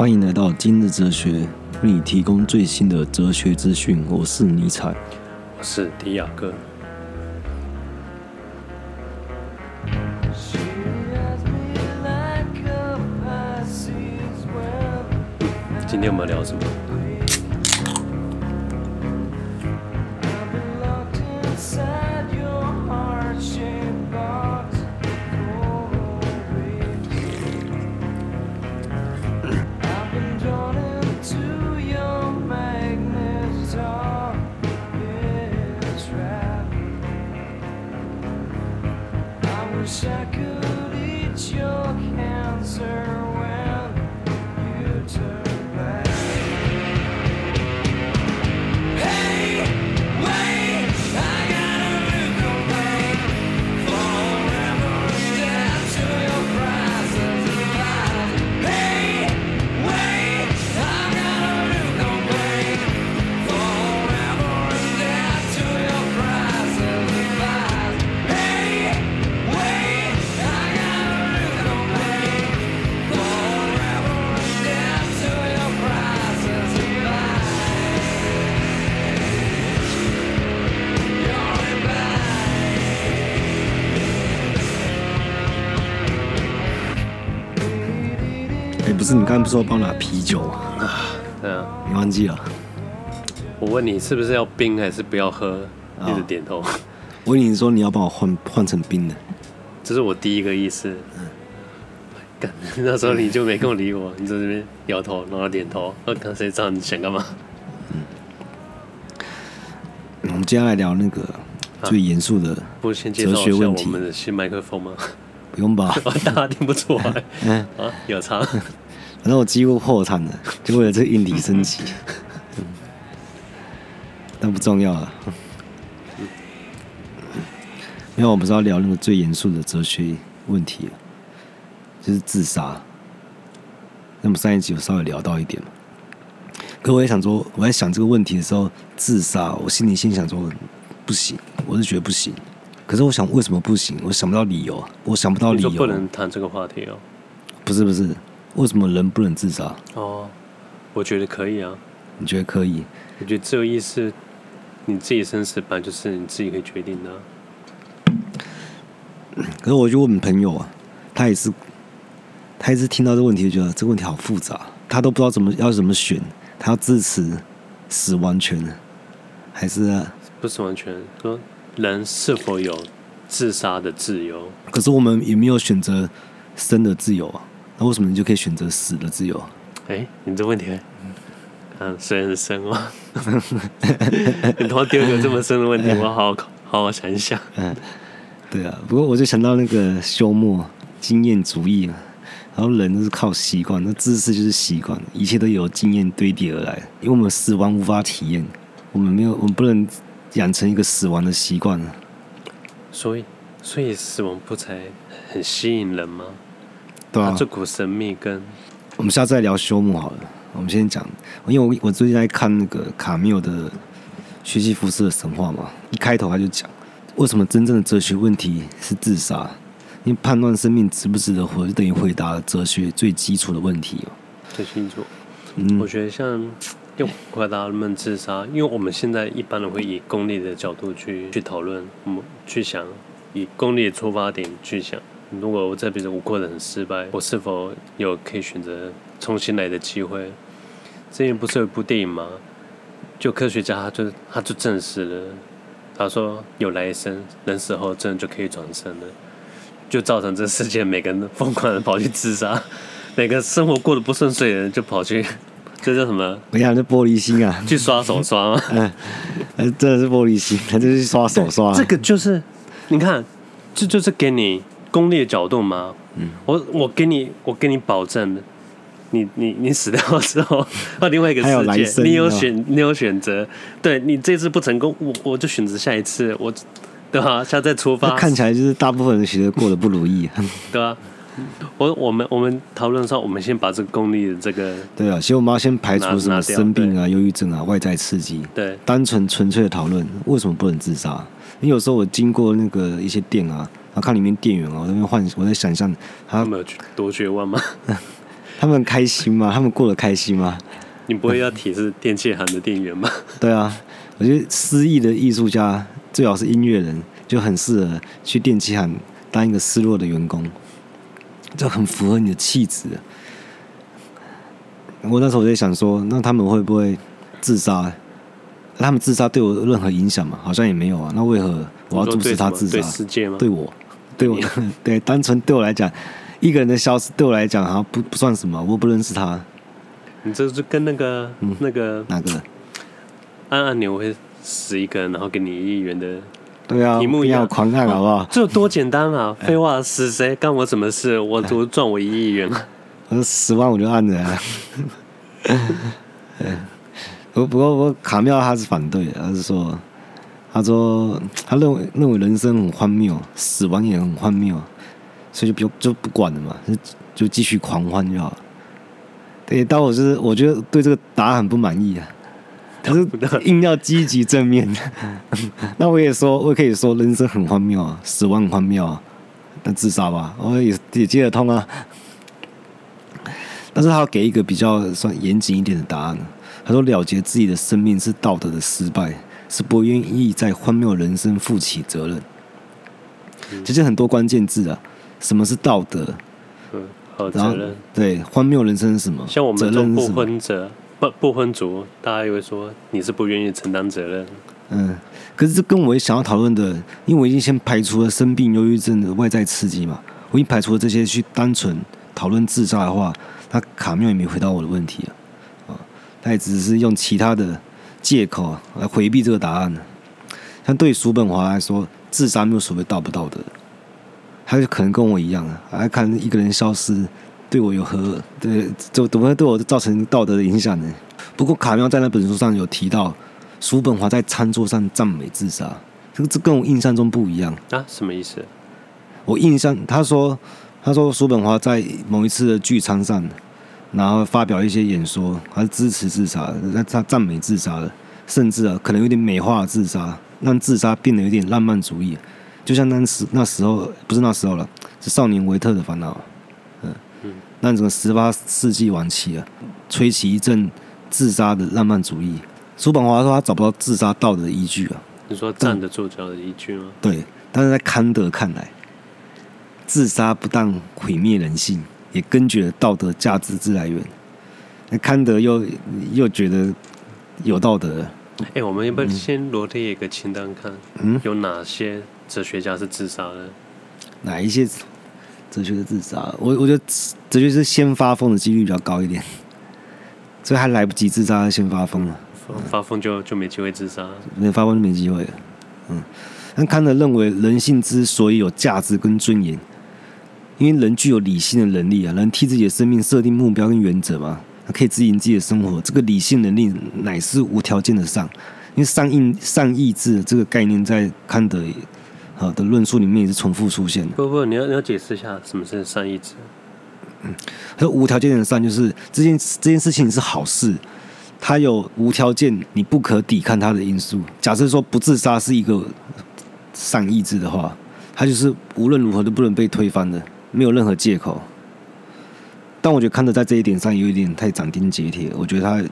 欢迎来到今日哲学，为你提供最新的哲学资讯。我是尼采，我是迪亚哥。今天我们聊什么？是你刚刚不是说帮我拿啤酒啊？对啊，你忘记了？我问你是不是要冰还是不要喝？一直点头。哦、我问你说你要帮我换换成冰的，这是我第一个意思。嗯，干，那时候你就没跟我理我，你在这边摇头，然后点头。我看谁知道你想干嘛？嗯，我们接下来聊那个最严肃的哲学问题。不先介绍一下我们的新麦克风吗？不用吧？大家听不出来。嗯啊，有差。反正我几乎破产了，就为了这个硬体升级。嗯，但不重要了。因为我们不是要聊那个最严肃的哲学问题，就是自杀。那么上一集有稍微聊到一点嘛？可我也想说，我在想这个问题的时候，自杀，我心里心想说不行，我是觉得不行。可是我想，为什么不行？我想不到理由，我想不到理由。不能谈这个话题哦。不是不是。为什么人不能自杀？哦，我觉得可以啊。你觉得可以？我觉得自由意识，你自己生死本来就是你自己可以决定的啊。可是我就问朋友啊，他也是，他一直听到这个问题，就觉得这个问题好复杂，他都不知道怎么要怎么选，他要支持死亡权，还是啊，不死完全？说人是否有自杀的自由？可是我们也没有选择生的自由啊。那为什么你就可以选择死的自由？哎，你这问题，嗯，虽然是深哦。你突然丢一个这么深的问题，我好好好好想一想。嗯，对啊。不过我就想到那个休谟经验主义嘛，然后人都是靠习惯，那知识就是习惯，一切都由经验堆叠而来。因为我们死亡无法体验，我们没有，我们不能养成一个死亡的习惯。所以，所以死亡不才很吸引人吗？对啊，这股神秘跟我们下次再聊休谟好了。我们先讲，因为我我最近在看那个卡缪的学习服饰的神话嘛，一开头他就讲，为什么真正的哲学问题是自杀？因为判断生命值不值得活，就等于回答哲学最基础的问题哦。最清楚，嗯，我觉得像用回答人们自杀，因为我们现在一般人会以功利的角度去去讨论，我们去想以功利的出发点去想。如果我这辈子我过得很失败，我是否有可以选择重新来的机会？之前不是有一部电影吗？就科学家他就他就证实了，他说有来生，人死后真的就可以转生了，就造成这世界每个人疯狂的跑去自杀，每个生活过得不顺遂的人就跑去，这叫什么？我想这玻璃心啊，去刷手刷吗？嗯，真的是玻璃心，他就是刷手刷。这个就是，你看，这就是给你。功利的角度吗？嗯，我我给你，我给你保证，你你你死掉之后，到 另外一个世界，有你有选，你有选择，对你这次不成功，我我就选择下一次，我对吧？下次再出发。看起来就是大部分人其实过得不如意，对吧？我我们我们讨论的时候，我们先把这个功利的这个，对啊，其实我们要先排除什么生病啊、忧郁症啊、外在刺激，对，单纯纯粹的讨论为什么不能自杀？你有时候我经过那个一些店啊。然后看里面店员哦，我在那边幻，我在想象他们有多绝望吗？他们开心吗？他们过得开心吗？你不会要提示电器行的店员吗？对啊，我觉得失意的艺术家最好是音乐人，就很适合去电器行当一个失落的员工，这很符合你的气质。我那时候我在想说，那他们会不会自杀？他们自杀对我有任何影响吗？好像也没有啊。那为何我要阻止他自杀？对世界吗？对我，对我，对，单纯对我来讲。一个人的消失对我来讲好像不不算什么，我不认识他。你这是跟那个、嗯、那个哪个按按钮会死一个人，然后给你一亿元的对啊，题目一样狂按好不好？这多简单啊！废话，死谁干我什么事？我我赚我一亿元。我说十万我就按了。不不过我卡妙他是反对的，他是说他说他认为认为人生很荒谬，死亡也很荒谬。所以就不就不管了嘛，就就继续狂欢就好。对，但我是我觉得对这个答案很不满意啊。他是硬要积极正面，那我也说，我也可以说人生很荒谬啊，死亡很荒谬啊，那自杀吧，我也也接得通啊。但是他要给一个比较算严谨一点的答案。他说了结自己的生命是道德的失败，是不愿意在荒谬人生负起责任。其实很多关键字啊。什么是道德？嗯，和责任。对，荒谬人生是什么？像我们这种不婚者、不不婚族，大家以为说你是不愿意承担责任。嗯，可是这跟我想要讨论的，因为我已经先排除了生病、忧郁症的外在刺激嘛，我已经排除了这些，去单纯讨论自杀的话，那卡缪也没回答我的问题啊，啊，他也只是用其他的借口来回避这个答案。像对于叔本华来说，自杀没有所谓道不道德。他就可能跟我一样啊，来看一个人消失，对我有何对，就怎么会对我造成道德的影响呢？不过卡妙在那本书上有提到，叔本华在餐桌上赞美自杀，这个这跟我印象中不一样啊？什么意思？我印象他说，他说叔本华在某一次的聚餐上，然后发表一些演说，他是支持自杀，他他赞美自杀的，甚至啊可能有点美化自杀，让自杀变得有点浪漫主义。就像那时那时候不是那时候了，是少年维特的烦恼，嗯嗯，那整个十八世纪晚期啊，吹起一阵自杀的浪漫主义。叔本华说他找不到自杀道德的依据啊。你说站得住脚的依据吗？对，但是在康德看来，自杀不但毁灭人性，也根绝了道德价值之来源。那康德又又觉得有道德。哎、欸，我们要不要先罗列一个清单看，嗯，有哪些？哲学家是自杀的，哪一些哲学是自杀？我我觉得哲学是先发疯的几率比较高一点，所以还来不及自杀，先发疯了。发疯就就没机会自杀，没发疯就没机会了。嗯，但康德认为人性之所以有价值跟尊严，因为人具有理性的能力啊，能替自己的生命设定目标跟原则嘛，可以指引自己的生活。这个理性能力乃是无条件的上，因为善意善意志这个概念在康德。好的论述里面也是重复出现的。不不，你要你要解释一下什么是善意志。嗯，他说无条件的善就是这件这件事情是好事，它有无条件你不可抵抗它的因素。假设说不自杀是一个善意志的话，它就是无论如何都不能被推翻的，没有任何借口。但我觉得看着在这一点上有一点太斩钉截铁，我觉得他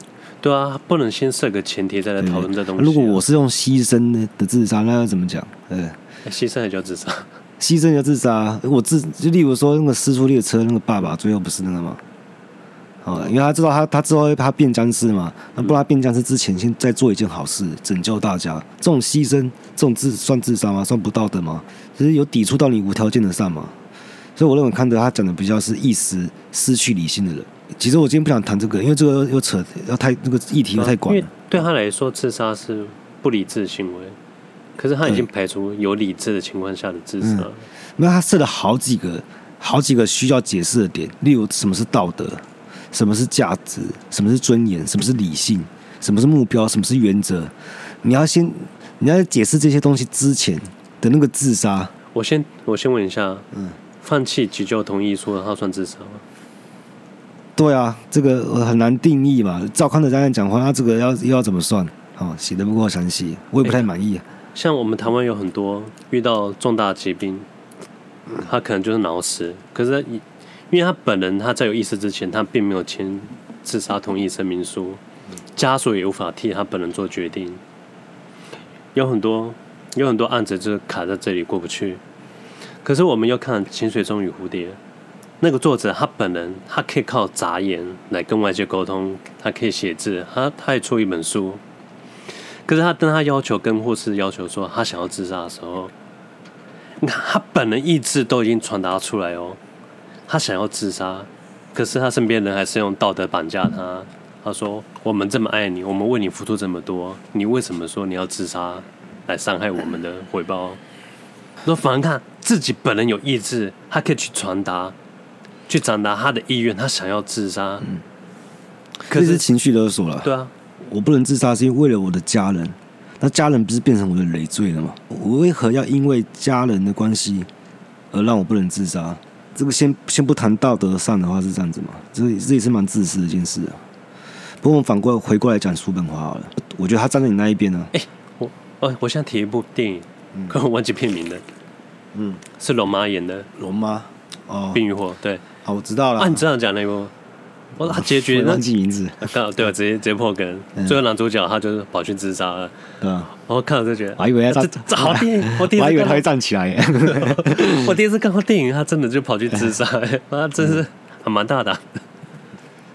对啊，不能先设个前提再来讨论这东西啊。如果我是用牺牲的的自杀，那要怎么讲？呃。牺牲也叫自杀，牺牲也叫自杀。我自就例如说那个尸速列车那个爸爸，最后不是那个吗？哦，因为他知道他他之后他变僵尸嘛，那不然他变僵尸之前先再做一件好事，拯救大家。这种牺牲，这种自算自杀吗？算不道德吗？其实有抵触到你无条件的善嘛。所以我认为康德他讲的比较是一时失去理性的人。其实我今天不想谈这个，因为这个又扯要太那个议题又太广了。对他来说，自杀是不理智行为。可是他已经排除有理智的情况下的自杀，嗯，那他设了好几个、好几个需要解释的点，例如什么是道德，什么是价值，什么是尊严，什么是理性，什么是目标，什么是原则。你要先，你要解释这些东西之前的那个自杀，我先我先问一下，嗯，放弃急救同意书，他算自杀吗？对啊，这个很难定义嘛。照康德这样讲话，他这个要又要怎么算？哦，写的不够详细，我也不太满意。欸像我们台湾有很多遇到重大疾病，他可能就是脑死，可是以因为他本人他在有意识之前，他并没有签自杀同意声明书，家属也无法替他本人做决定。有很多有很多案子就是卡在这里过不去。可是我们要看《潜水钟与蝴蝶》，那个作者他本人他可以靠眨眼来跟外界沟通，他可以写字，他他也出一本书。可是他当他要求跟护士要求说他想要自杀的时候，你看他本人意志都已经传达出来哦。他想要自杀，可是他身边人还是用道德绑架他。他说：“我们这么爱你，我们为你付出这么多，你为什么说你要自杀来伤害我们的回报？”说反而看自己本人有意志，他可以去传达，去传达他的意愿，他想要自杀。嗯，可是，是情绪勒索了。对啊，我不能自杀是因为为了我的家人，那家人不是变成我的累赘了吗？我为何要因为家人的关系而让我不能自杀？这个先先不谈道德上的话是这样子嘛，这这也是蛮自私的一件事啊。不过我们反过来回过来讲叔本华好了，我觉得他站在你那一边呢、啊。哎、欸，我哦，我现在提一部电影，可我忘记片名了。嗯，是龙妈演的。龙妈哦，冰与火对。好，我知道了。啊，你这样讲那部。我他结局忘记名字，刚好对我直接直接破梗。最后男主角他就是跑去自杀了，对啊。然后看了就觉得，我还以为他这好 电影，我第一次以为他会站起来。我第一次看过电影，他真的就跑去自杀，他真是还蛮大胆。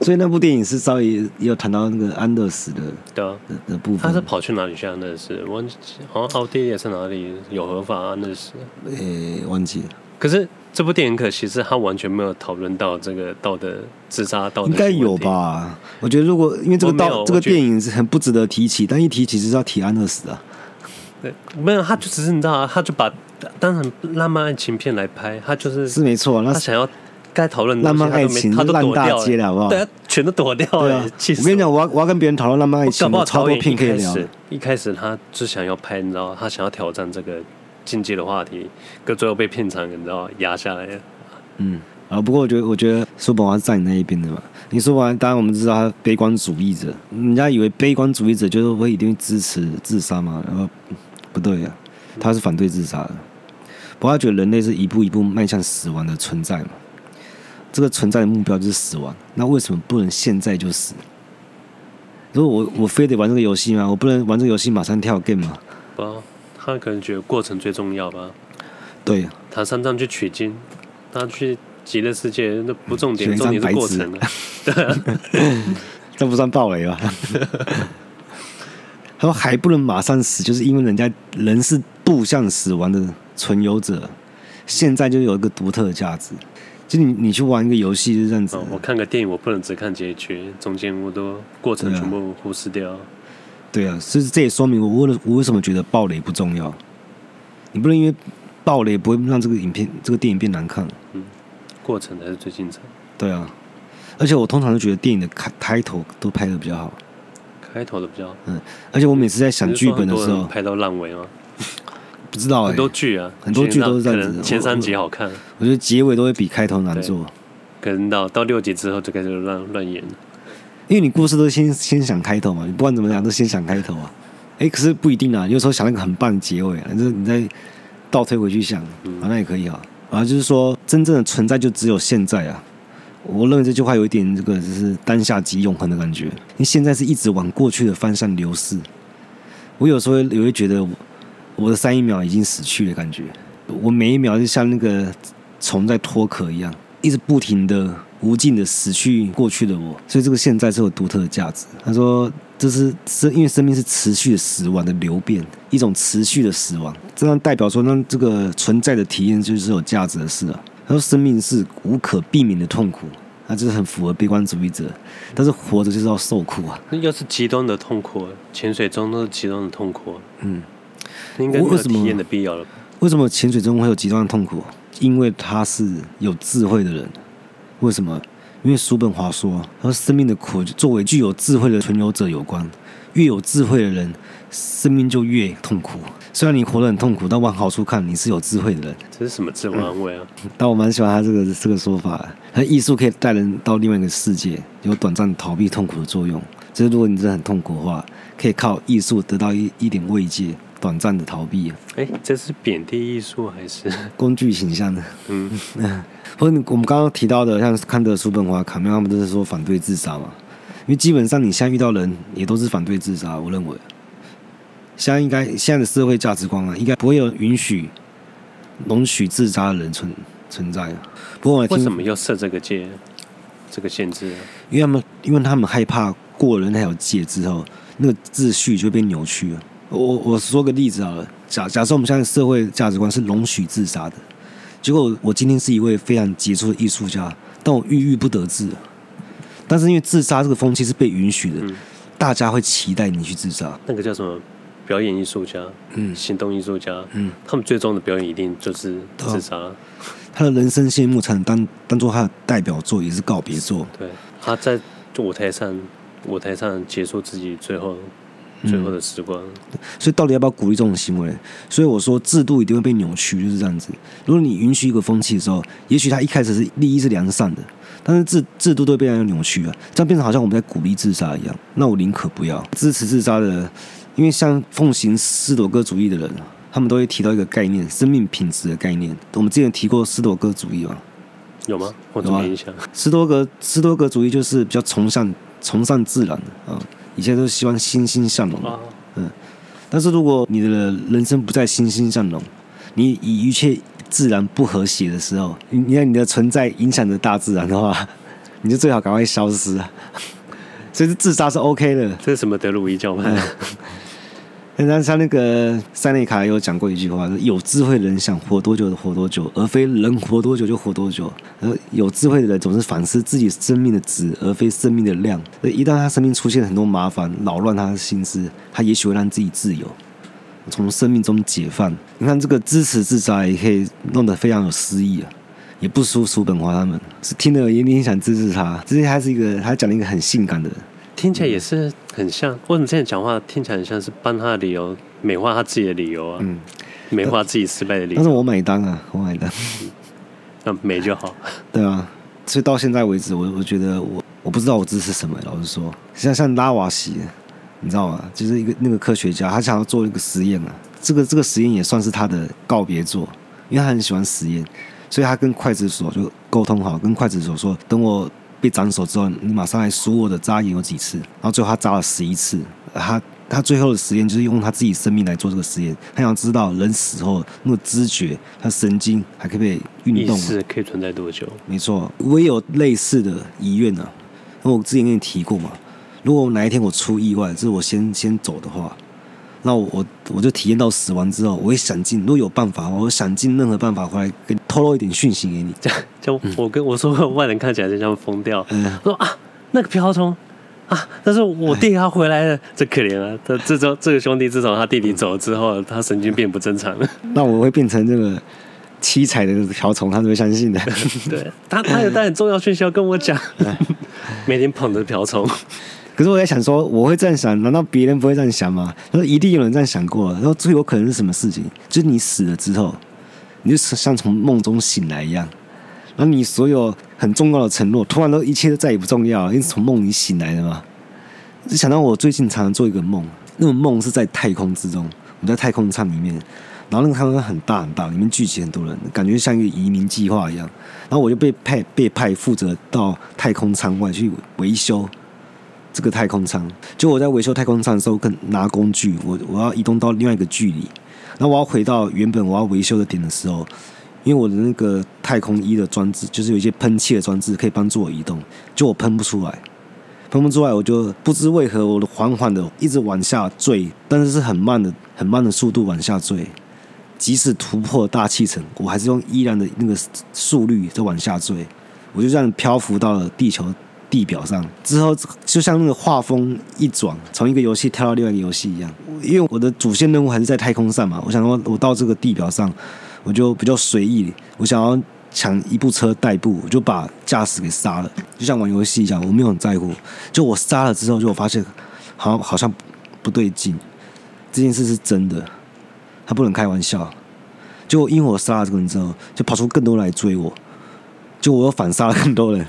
所以那部电影是稍微也有谈到那个安乐死的，对啊的部分。他是跑去哪里去安乐死？忘记好像奥地利是哪里有合法安乐死？诶，忘记了。可是。这部电影可惜是他完全没有讨论到这个道德自杀道德，应该有吧？我觉得如果因为这个道这个电影是很不值得提起，但一提起就是要提安乐死啊。对，没有，他就只是你知道啊，他就把当成浪漫爱情片来拍，他就是是没错。他想要该讨论浪漫爱情，他都烂大街了，好不好？对啊，全都躲掉了。我跟你讲，我要我要跟别人讨论浪漫爱情，我超多片可以聊。一开始他就想要拍，你知道，他想要挑战这个。禁忌的话题，可最后被片场，你知道压下来。嗯，啊，不过我觉得，我觉得叔本华是在你那一边的嘛。你说完，当然我们知道他悲观主义者，人家以为悲观主义者就是会一定支持自杀嘛，然后不对呀、啊，他是反对自杀的。不过他觉得人类是一步一步迈向死亡的存在嘛，这个存在的目标就是死亡。那为什么不能现在就死？如果我我非得玩这个游戏吗？我不能玩这个游戏马上跳 game 吗？不。他可能觉得过程最重要吧？对，他三藏去取经，他去极乐世界那不重点，重点是过程了。这不算暴雷吧？他说还不能马上死，就是因为人家人是步向死亡的存有者，现在就有一个独特的价值。就你你去玩一个游戏就是这样子。我看个电影，我不能只看结局，中间我都过程全部忽视掉。对啊，所以这也说明我为了我为什么觉得暴雷不重要。你不能因为暴雷不会让这个影片、这个电影变难看。嗯，过程才是最精彩。对啊，而且我通常都觉得电影的开开头都拍的比较好。开头的比较好。嗯，而且我每次在想剧本的时候，拍到烂尾吗？不知道哎、欸。很多剧啊，很多剧都是这样子。前三集好看我，我觉得结尾都会比开头难做。可能到到六集之后就开始乱乱演。因为你故事都先先想开头嘛，你不管怎么讲都先想开头啊。哎，可是不一定啊，有时候想那个很棒的结尾啊，就是你再倒推回去想，好像也可以啊。啊，就是说真正的存在就只有现在啊。我认为这句话有一点这个就是当下即永恒的感觉。你现在是一直往过去的方向流逝。我有时候也会觉得我的三一秒已经死去的感觉，我每一秒就像那个虫在脱壳一样，一直不停的。无尽的死去过去的我，所以这个现在是有独特的价值。他说，这是生，因为生命是持续的死亡的流变，一种持续的死亡，这样代表说，那这个存在的体验就是有价值的事啊。他说，生命是无可避免的痛苦，那这是很符合悲观主义者。但是活着就是要受苦啊。那又是极端的痛苦，潜水中都是极端的痛苦。嗯，应该没有体验的必要了。为什么潜水中会有极端的痛苦？因为他是有智慧的人。为什么？因为叔本华说，说生命的苦作为具有智慧的存有者有关。越有智慧的人，生命就越痛苦。虽然你活得很痛苦，但往好处看，你是有智慧的人。这是什么自我安慰啊？嗯、但我蛮喜欢他这个这个说法。他艺术可以带人到另外一个世界，有短暂逃避痛苦的作用。就是如果你真的很痛苦的话，可以靠艺术得到一一点慰藉，短暂的逃避。哎，这是贬低艺术还是 工具形象呢？嗯，或者我们刚刚提到的，像康德、叔本华、卡缪，他们都是说反对自杀嘛。因为基本上你现在遇到人也都是反对自杀，我认为。现在应该现在的社会价值观啊，应该不会有允许容许自杀的人存存在。不过我为什么要设这个界？这个限制，因为他们因为他们害怕过了那条界之后，那个秩序就会被扭曲了。我我说个例子好了，假假设我们现在社会价值观是容许自杀的，结果我今天是一位非常杰出的艺术家，但我郁郁不得志。但是因为自杀这个风气是被允许的，嗯、大家会期待你去自杀。那个叫什么？表演艺术家，嗯，行动艺术家，嗯，他们最终的表演一定就是自杀。他的人生谢幕才能当当做他的代表作，也是告别作。对，他在舞台上，舞台上结束自己最后最后的时光。嗯。所以，到底要不要鼓励这种行为？所以我说，制度一定会被扭曲，就是这样子。如果你允许一个风气的时候，也许他一开始是利益是良善的，但是制制度都会被人扭曲啊，这样变成好像我们在鼓励自杀一样。那我宁可不要支持自杀的，因为像奉行斯多哥主义的人。他们都会提到一个概念，生命品质的概念。我们之前提过斯多哥主义吗？有吗？我怎么没印象？斯多格斯多格主义就是比较崇尚崇尚自然的啊，以前都希望欣欣向荣。嗯，但是如果你的人生不再欣欣向荣，你以一切自然不和谐的时候，你让你的存在影响着大自然的话，你就最好赶快消失啊。所以是自杀是 OK 的。这是什么德鲁伊教派？那像那个塞内卡有讲过一句话，有智慧的人想活多久就活多久，而非人活多久就活多久。而有智慧的人总是反思自己生命的质，而非生命的量。而一旦他生命出现很多麻烦，扰乱他的心思，他也许会让自己自由，从生命中解放。你看这个支持自杀也可以弄得非常有诗意啊，也不输叔本华他们，是听了有点想支持他。其实他是一个，他讲了一个很性感的。听起来也是很像，为什么现在讲话听起来很像是帮他的理由，美化他自己的理由啊？嗯，美化自己失败的理由。但是我买单啊，我买单，那美就好。对啊，所以到现在为止，我我觉得我我不知道我支持什么。老实说，像像拉瓦锡，你知道吗？就是一个那个科学家，他想要做一个实验啊。这个这个实验也算是他的告别作，因为他很喜欢实验，所以他跟刽子手就沟通好，跟刽子手说，等我。被斩首之后，你马上来数我的扎眼有几次，然后最后他扎了十一次。他他最后的实验就是用他自己生命来做这个实验，他想知道人死后那个知觉，他神经还可不可以运动？是可以存在多久？没错，我也有类似的遗愿呢。那我之前跟你提过嘛，如果哪一天我出意外，就是我先先走的话。那我我我就体验到死亡之后，我会想尽，如果有办法，我会想尽任何办法回来，给透露一点讯息给你。这样，就我跟我说，外人看起来就像疯掉。嗯，说啊，那个瓢虫啊，但是我弟他回来了，这可怜啊！他 这周这个兄弟自从他弟弟走了之后，他神经变不正常了。那我会变成这个七彩的瓢虫，他都会相信的。对他，他有带很重要讯息要跟我讲，每天捧着瓢虫。可是我在想说，我会这样想，难道别人不会这样想吗？他说一定有人这样想过。然后最有可能是什么事情？就是你死了之后，你就像从梦中醒来一样，然后你所有很重要的承诺，突然都一切都再也不重要了，因为从梦里醒来的嘛。就想到我最近常常做一个梦，那种梦是在太空之中，我在太空舱里面，然后那个太空舱很大很大，里面聚集很多人，感觉像一个移民计划一样。然后我就被派被派负责到太空舱外去维修。这个太空舱，就我在维修太空舱的时候，跟拿工具，我我要移动到另外一个距离，然后我要回到原本我要维修的点的时候，因为我的那个太空衣的装置，就是有一些喷气的装置可以帮助我移动，就我喷不出来，喷不出来，我就不知为何，我的缓缓的一直往下坠，但是是很慢的、很慢的速度往下坠，即使突破大气层，我还是用依然的那个速率在往下坠，我就这样漂浮到了地球。地表上之后，就像那个画风一转，从一个游戏跳到另外一个游戏一样。因为我的主线任务还是在太空上嘛，我想说，我到这个地表上，我就比较随意。我想要抢一部车代步，我就把驾驶给杀了，就像玩游戏一样，我没有很在乎。就我杀了之后，就我发现，好像好像不对劲，这件事是真的，他不能开玩笑。就因为我杀了这个人之后，就跑出更多人来追我，就我又反杀了更多人。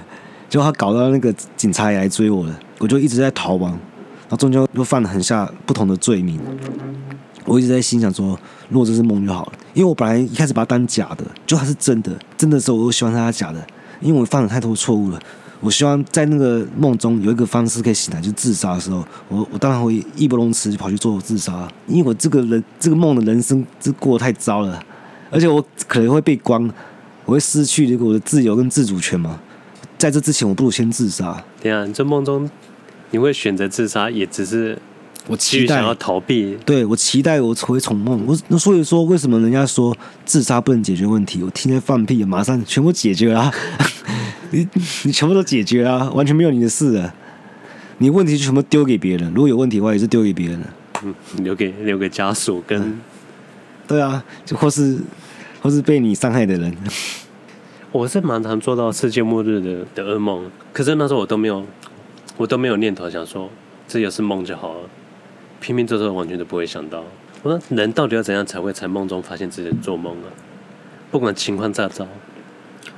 就他搞到那个警察也来追我了，我就一直在逃亡，然后中间又犯了很下不同的罪名。我一直在心想说，如果这是梦就好了，因为我本来一开始把它当假的，就它是真的，真的时候我又希望它是假的，因为我犯了太多错误了。我希望在那个梦中有一个方式可以醒来，就自杀的时候，我我当然会义不容辞就跑去做自杀，因为我这个人这个梦的人生这过得太糟了，而且我可能会被关，我会失去这个我的自由跟自主权嘛。在这之前，我不如先自杀。对啊，你这梦中你会选择自杀，也只是我期待想要逃避。对，我期待我会从梦。我那所以说，为什么人家说自杀不能解决问题？我听见放屁，马上全部解决啊。你你全部都解决啊，完全没有你的事啊。你问题就全部丢给别人，如果有问题的话，也是丢给别人。嗯，留给留给家属跟、嗯，对啊，就或是或是被你伤害的人。我是蛮常做到世界末日的的噩梦，可是那时候我都没有，我都没有念头想说这也是梦就好了，拼命做做完全都不会想到。我说人到底要怎样才会在梦中发现自己做梦啊？不管情况再糟。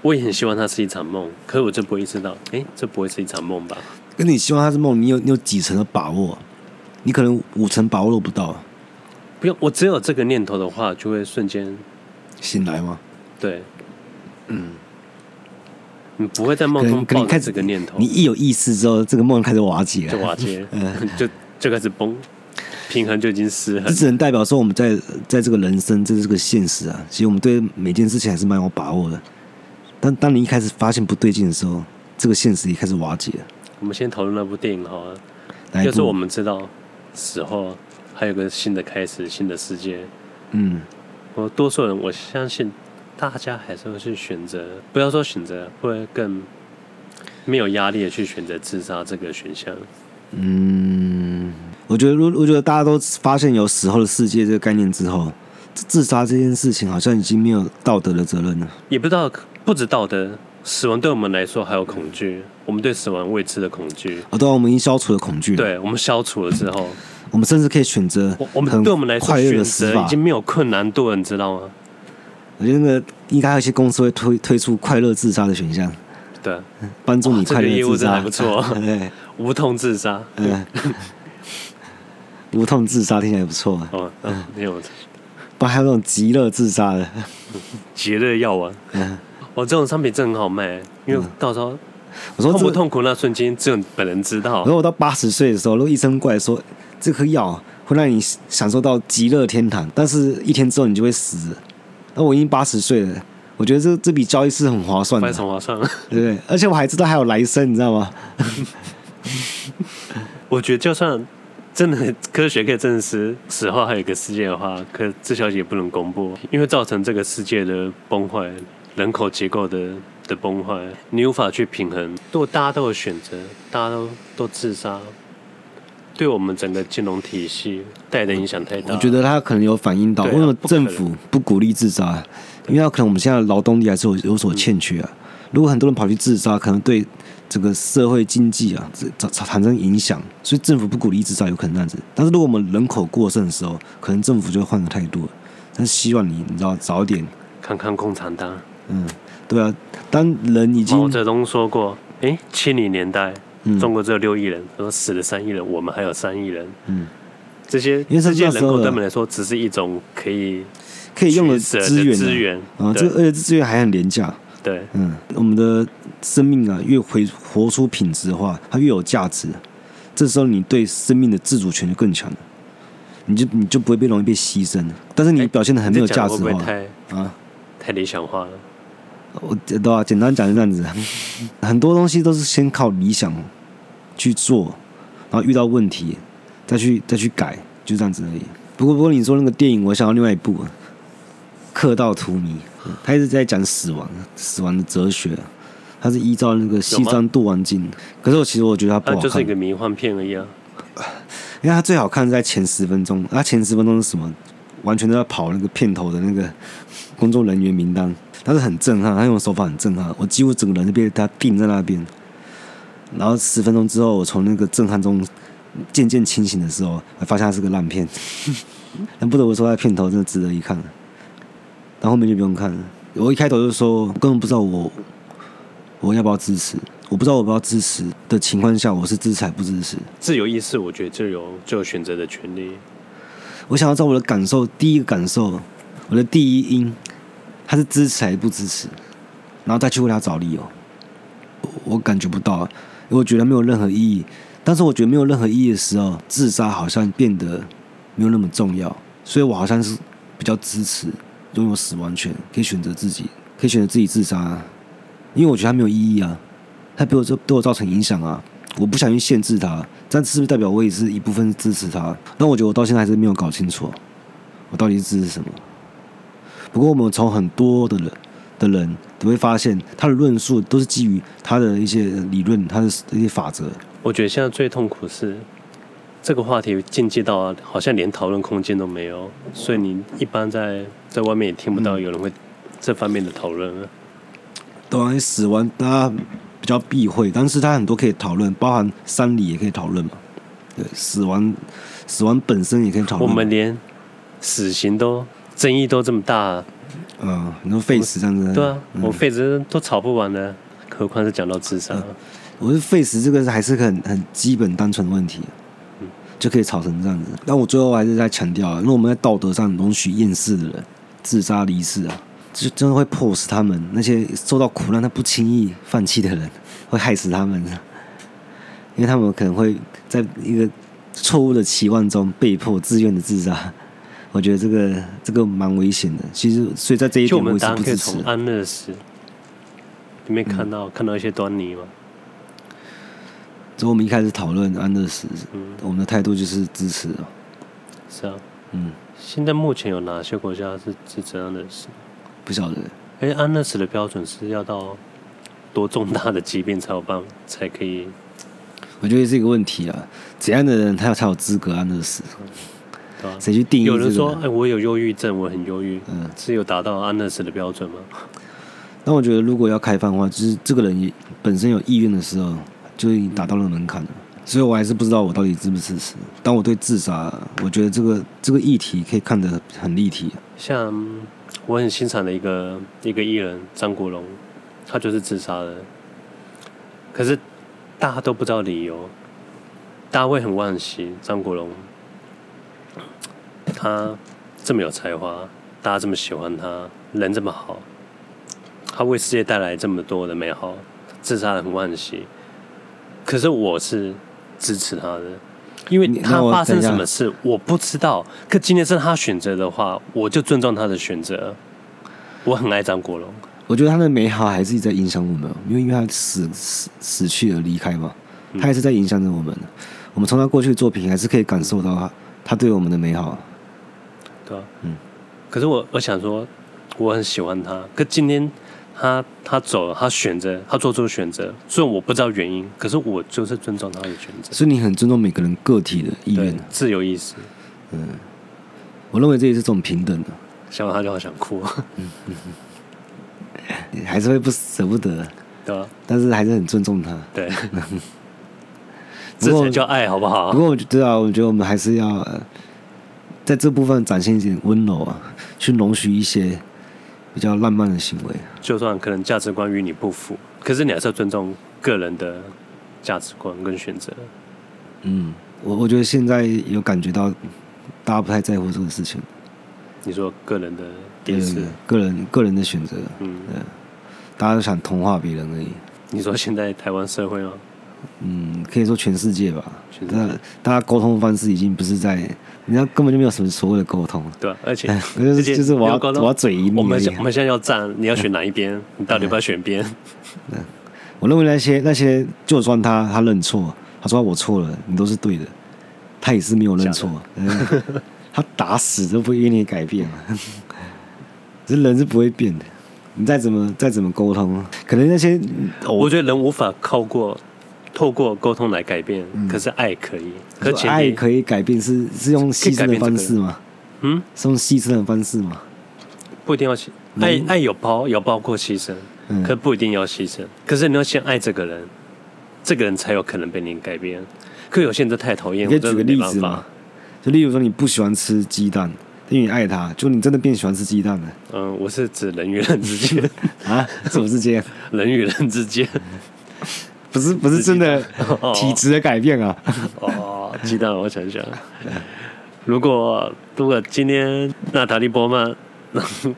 我也很希望它是一场梦，可是我就不会意识到，哎、欸，这不会是一场梦吧？那你希望它是梦，你有你有几成的把握？你可能五成把握都不到。不用，我只有这个念头的话，就会瞬间醒来吗？对，嗯，你不会在梦中抱着这个念头，你一有意识之后，这个梦开始瓦解了，就瓦解，嗯，就就开始崩，平衡就已经失衡。这只能代表说，我们在在这个人生，这是个现实啊，其实我们对每件事情还是蛮有把握的。但当你一开始发现不对劲的时候，这个现实也开始瓦解了。我们先讨论那部电影好了。就是我们知道死后还有个新的开始，新的世界。嗯，我多数人我相信大家还是会去选择，不要说选择，会更没有压力的去选择自杀这个选项。嗯，我觉得，如我觉得大家都发现有死后的世界这个概念之后，自杀这件事情好像已经没有道德的责任了。也不知道。不止道德，死亡对我们来说还有恐惧。我们对死亡未知的恐惧。哦，对，我们已经消除了恐惧。对，我们消除了之后，我们甚至可以选择。我们对我们来说，选择已经没有困难度了，你知道吗？我觉得那个应该有些公司会推推出快乐自杀的选项。对，帮助你快乐自杀，还不错。对，无痛自杀。嗯，无痛自杀听起来不错。哦，嗯，没有。不，还有那种极乐自杀的，极乐药丸。嗯。我、哦、这种商品真的很好卖，因为到时候我说痛不痛苦那瞬间只有本人知道。然后我到八十岁的时候，如果医生过来说这颗药会让你享受到极乐天堂，但是一天之后你就会死。那我已经八十岁了，我觉得这这笔交易是很划算的，非常划算，对 不对？而且我还知道还有来生，你知道吗？我觉得就算真的 科学可以证实死后还有一个世界的话，可这消息也不能公布，因为造成这个世界的崩坏。人口结构的的崩坏，你无法去平衡。如果大家都有选择，大家都都自杀，对我们整个金融体系带来的影响太大。我觉得他可能有反映到，为什么政府不鼓励自杀？因为他可能我们现在劳动力还是有有所欠缺啊。如果很多人跑去自杀，可能对整个社会经济啊产产生影响，所以政府不鼓励自杀，有可能这样子。但是如果我们人口过剩的时候，可能政府就会换个态度。但是希望你你知道早点看看共产党。嗯，对啊，当人已经毛泽东说过，哎，七零年代，中国只有六亿人，说死了三亿人，我们还有三亿人，嗯，这些因为世界人口对我们来说只是一种可以可以用的资源资源啊，这而且这资源还很廉价，对，嗯，我们的生命啊，越回活出品质的话，它越有价值，这时候你对生命的自主权就更强了，你就你就不会被容易被牺牲，但是你表现的很没有价值的话啊，太理想化了。我对啊？简单讲就这样子，很多东西都是先靠理想去做，然后遇到问题再去再去改，就这样子而已。不过不过你说那个电影，我想到另外一部《客到荼蘼》，他一直在讲死亡，死亡的哲学。他是依照那个西藏度亡经，可是我其实我觉得他不好看，就是一个迷幻片而已啊。因为他最好看是在前十分钟，他前十分钟是什么？完全都在跑那个片头的那个工作人员名单。他是很震撼，他用的手法很震撼，我几乎整个人就被他定在那边。然后十分钟之后，我从那个震撼中渐渐清醒的时候，发现他是个烂片。但不得不说，他片头真的值得一看。但后面就不用看了。我一开头就说，根本不知道我我要不要支持，我不知道我不要支持的情况下，我是支持还不支持？自由意识，我觉得就有就有选择的权利。我想要知道我的感受，第一个感受，我的第一因，他是支持还是不支持，然后再去为他找理由。我感觉不到，因为我觉得没有任何意义。但是我觉得没有任何意义的时候，自杀好像变得没有那么重要，所以我好像是比较支持拥有死亡权，可以选择自己，可以选择自己自杀，因为我觉得他没有意义啊。他对我这对我造成影响啊！我不想去限制他，但是不是代表我也是一部分支持他？但我觉得我到现在还是没有搞清楚，我到底是支持什么。不过我们从很多的人的人都会发现，他的论述都是基于他的一些理论，他的一些法则。我觉得现在最痛苦是这个话题进阶到好像连讨论空间都没有，所以你一般在在外面也听不到有人会这方面的讨论了。当然死亡，大家。比较避讳，但是他很多可以讨论，包含三理也可以讨论嘛。对，死亡，死亡本身也可以讨论。我们连死刑都争议都这么大，嗯，你说废死这样子，对啊，嗯、我废死都吵不完的，何况是讲到自杀。我是废死这个还是很很基本单纯的问题，嗯，就可以吵成这样子。但我最后还是在强调，因为我们在道德上容许厌世的人自杀离世啊。就真的会迫使他们那些受到苦难他不轻易放弃的人，会害死他们，因为他们可能会在一个错误的期望中被迫自愿的自杀。我觉得这个这个蛮危险的。其实，所以在这一点，我们当然可以从安乐死里面看到、嗯、看到一些端倪吗？从我们一开始讨论安乐死，嗯、我们的态度就是支持啊。是啊，嗯。现在目前有哪些国家是支持安乐死？不晓得，哎，安乐死的标准是要到多重大的疾病才有办才可以？我觉得是一个问题啊，怎样的人他才有资格安乐死？对啊，谁去定义？有人说，哎，我有忧郁症，我很忧郁，嗯，是有达到安乐死的标准吗？那我觉得，如果要开放的话，就是这个人本身有意愿的时候，就已经达到了门槛了。所以我还是不知道我到底支不支持。但我对自杀，我觉得这个这个议题可以看得很立体，像。我很欣赏的一个一个艺人张国荣，他就是自杀的。可是大家都不知道理由，大家会很惋惜张国荣，他这么有才华，大家这么喜欢他，人这么好，他为世界带来这么多的美好，自杀的很惋惜。可是我是支持他的。因为他发生什么事我不知道，可今天是他选择的话，我就尊重他的选择。我很爱张国荣，我觉得他的美好还是在影响我们，因为因为他死死死去而离开嘛，他还是在影响着我们。我们从他过去的作品还是可以感受到他他对我们的美好。对啊，嗯。可是我我想说，我很喜欢他，可今天。他他走了，他选择，他做出选择。虽然我不知道原因，可是我就是尊重他的选择。所以你很尊重每个人个体的意愿，自由意识。嗯，我认为这也是这种平等的。想到他就好想哭。嗯嗯嗯，还是会不舍不得。对啊。但是还是很尊重他。对。这才叫爱，好不好？不过我觉得啊，我觉得我们还是要在这部分展现一点温柔啊，去容许一些。比较浪漫的行为，就算可能价值观与你不符，可是你还是要尊重个人的价值观跟选择。嗯，我我觉得现在有感觉到大家不太在乎这个事情。你说个人的点是个人个人的选择，嗯，对，大家都想同化别人而已。你说现在台湾社会吗？嗯，可以说全世界吧。全世界。大家沟通方式已经不是在。人家根本就没有什么所谓的沟通，对，而且就是就是我要我要嘴赢你。我们我们现在要站，你要选哪一边？嗯、你到底要不要选边？嗯，我认为那些那些，就算他他认错，他说我错了，你都是对的，他也是没有认错。的 他打死都不会愿意改变，这人是不会变的。你再怎么再怎么沟通，可能那些我觉得人无法靠过。透过沟通来改变，嗯、可是爱可以。可爱可以改变是是用牺牲的方式吗？嗯，是用牺牲的方式吗？不一定要牺爱，爱有包有包括牺牲，嗯、可不一定要牺牲。可是你要先爱这个人，这个人才有可能被你改变。可有些人太讨厌，你可以举个例子吗？就例如说你不喜欢吃鸡蛋，因为你爱他，就你真的变喜欢吃鸡蛋了。嗯，我是指人与人之间 啊，什么之间？人与人之间。不是不是真的体质的改变啊。哦，鸡蛋，我想想，如果如果今天娜塔莉波曼。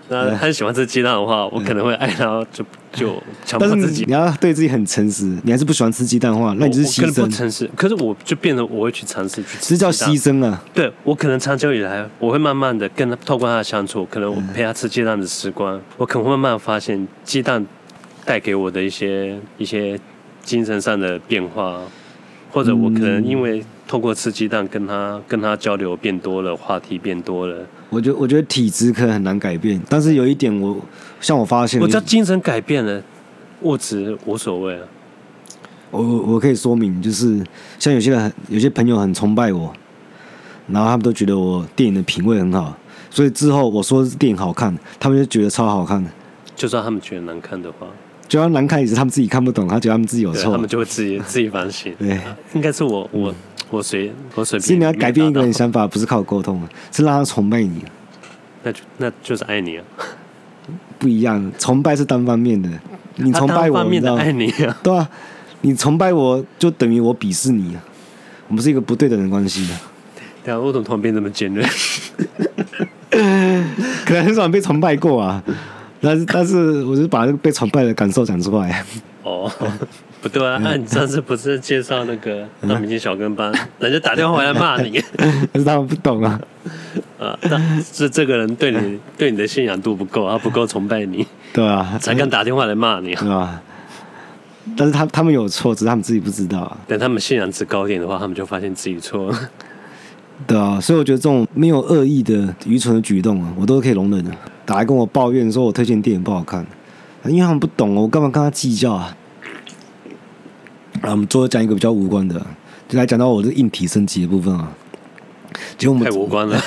那他很喜欢吃鸡蛋的话，我可能会爱他，就就强迫自己。你要对自己很诚实，你还是不喜欢吃鸡蛋的话，那你就是牺牲。不诚实，可是我就变得我会去尝试去吃。这叫牺牲啊！对，我可能长久以来，我会慢慢的跟他透过他的相处，可能我陪他吃鸡蛋的时光，我可能会慢慢发现鸡蛋带给我的一些一些精神上的变化，或者我可能因为。透过吃鸡蛋跟他跟他交流变多了，话题变多了。我觉得我觉得体质可能很难改变，但是有一点我像我发现，我叫精神改变了，物质无所谓啊。我我可以说明，就是像有些人有些朋友很崇拜我，然后他们都觉得我电影的品味很好，所以之后我说电影好看，他们就觉得超好看的。就算他们觉得难看的话。就算难看也是他们自己看不懂，他觉得他们自己有错，他们就会自己 自己反省。对，应该是我我我随我随便。其实你要改变一个人想法，不是靠沟通，是让他崇拜你。那就那就是爱你啊，不一样，崇拜是单方面的，你崇拜我，你知道吗？爱你啊，对啊，你崇拜我就等于我鄙视你啊，我们是一个不对等的关系啊。对啊，我怎么突然变这么尖锐？可能很少被崇拜过啊。但是，但是，我就把那个被崇拜的感受讲出来。哦，不对啊！那你上次不是介绍那个大明星小跟班，人家打电话回来骂你，可是他们不懂啊。啊，那是这个人对你对你的信仰度不够，他不够崇拜你，对啊，才敢打电话来骂你，对吧？但是他他们有错，只是他们自己不知道啊。等他们信仰值高一点的话，他们就发现自己错了。对啊，所以我觉得这种没有恶意的愚蠢的举动啊，我都可以容忍的。打来跟我抱怨说，我推荐电影不好看，因为他们不懂哦，我干嘛跟他计较啊？啊，我们最后讲一个比较无关的，就来讲到我的硬体升级的部分啊。结果我们太无关了，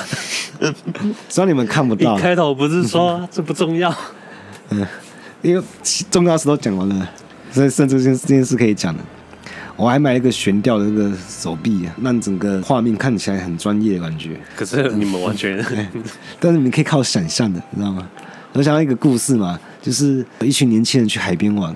虽然你们看不到。开头不是说 这不重要？嗯，因为重要事都讲完了，所以甚至这件这件事可以讲的。我还买了一个悬吊的那个手臂，让整个画面看起来很专业的感觉。可是你们完全，但是你们可以靠想象的，你知道吗？我想到一个故事嘛，就是一群年轻人去海边玩，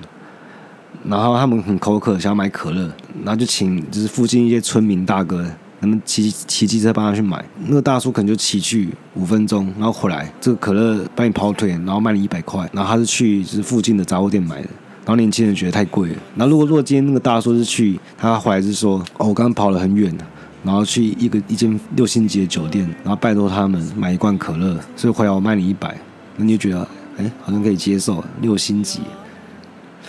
然后他们很口渴，想要买可乐，然后就请就是附近一些村民大哥，他们骑骑机车帮他去买。那个大叔可能就骑去五分钟，然后回来，这个可乐帮你跑腿，然后卖你一百块，然后他是去就是附近的杂货店买的。然后年轻人觉得太贵了。然后如果如果今天那个大叔是去，他回来是说，哦，我刚刚跑了很远，然后去一个一间六星级的酒店，然后拜托他们买一罐可乐，所以回来我卖你一百，那你就觉得，哎，好像可以接受，六星级。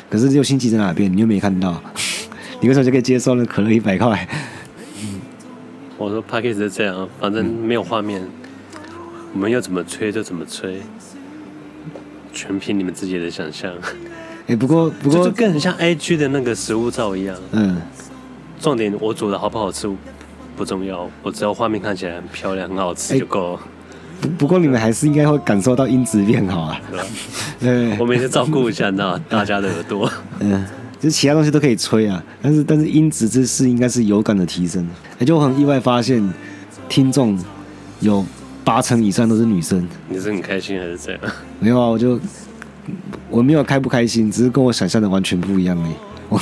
可是六星级在哪边？你又没看到，你为什么就可以接受那可乐一百块？我说 Podcast 是这样，反正没有画面，我们要怎么吹就怎么吹，全凭你们自己的想象。哎、欸，不过不过，就更很像 IG 的那个食物照一样。嗯，重点我煮的好不好吃不重要，我只要画面看起来很漂亮、很好吃就够了。不、欸、不过你们还是应该会感受到音质变好啊。对 我每次照顾一下那大家的耳朵。嗯，就其他东西都可以吹啊，但是但是音质这是应该是有感的提升。哎，就很意外发现听众有八成以上都是女生。你是很开心还是这样？没有啊，我就。我没有开不开心，只是跟我想象的完全不一样而已。我，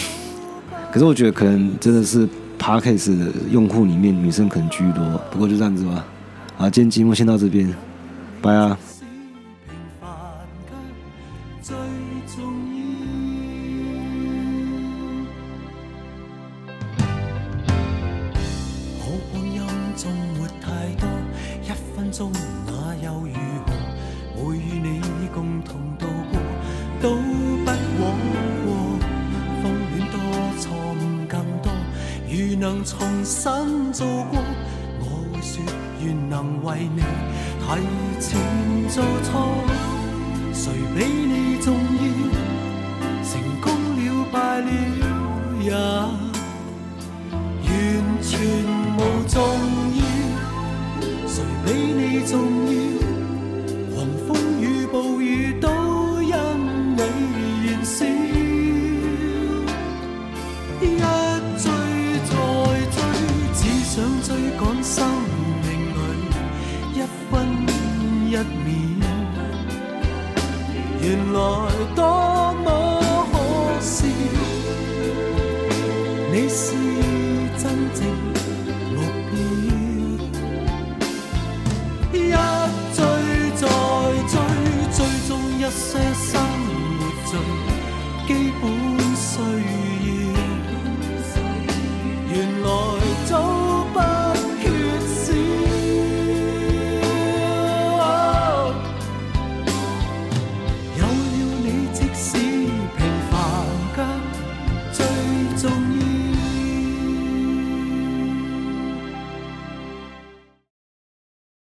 可是我觉得可能真的是 parkas 的用户里面女生可能居多。不过就这样子吧。好，今天节目先到这边，拜啊。你重要？狂风